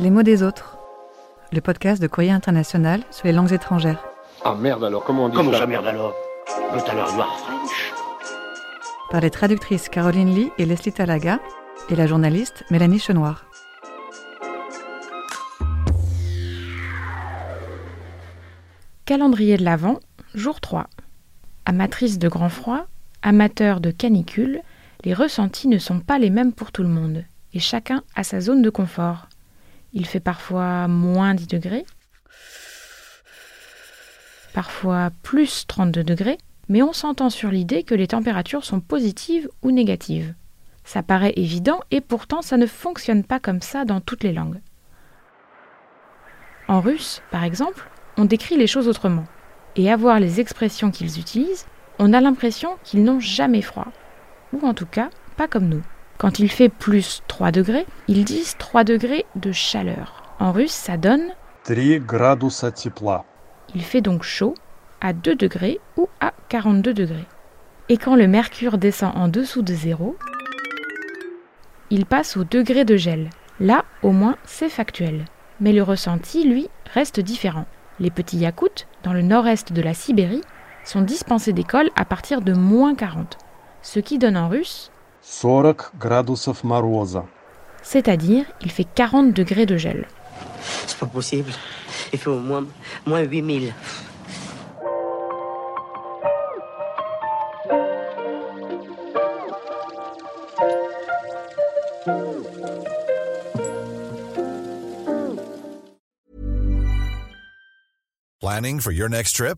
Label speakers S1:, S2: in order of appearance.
S1: Les mots des autres, le podcast de Courrier International sur les langues étrangères.
S2: Ah merde alors, comment on dit
S3: Comment
S2: ça
S3: ça merde alors French
S1: Par les traductrices Caroline Lee et Leslie Talaga et la journaliste Mélanie Chenoir.
S4: Calendrier de l'Avent, jour 3. Amatrice de grand froid, amateur de canicule, les ressentis ne sont pas les mêmes pour tout le monde, et chacun a sa zone de confort. Il fait parfois moins 10 degrés, parfois plus 32 degrés, mais on s'entend sur l'idée que les températures sont positives ou négatives. Ça paraît évident et pourtant ça ne fonctionne pas comme ça dans toutes les langues. En russe, par exemple, on décrit les choses autrement. Et à voir les expressions qu'ils utilisent, on a l'impression qu'ils n'ont jamais froid. Ou en tout cas, pas comme nous. Quand il fait plus 3 degrés, ils disent 3 degrés de chaleur. En russe, ça donne
S5: 3 градуса тепла.
S4: il fait donc chaud à 2 degrés ou à 42 degrés. Et quand le mercure descend en dessous de zéro, il passe au degré de gel. Là, au moins, c'est factuel. Mais le ressenti, lui, reste différent. Les petits Yakoutes, dans le nord-est de la Sibérie, sont dispensés d'école à partir de moins 40, ce qui donne en russe,
S5: 40 градусов мороза.
S4: c'est-à-dire il fait 40 degrés de gel.
S3: C'est pas possible. Il fait au moins, moins 8000.
S6: Planning for your next trip?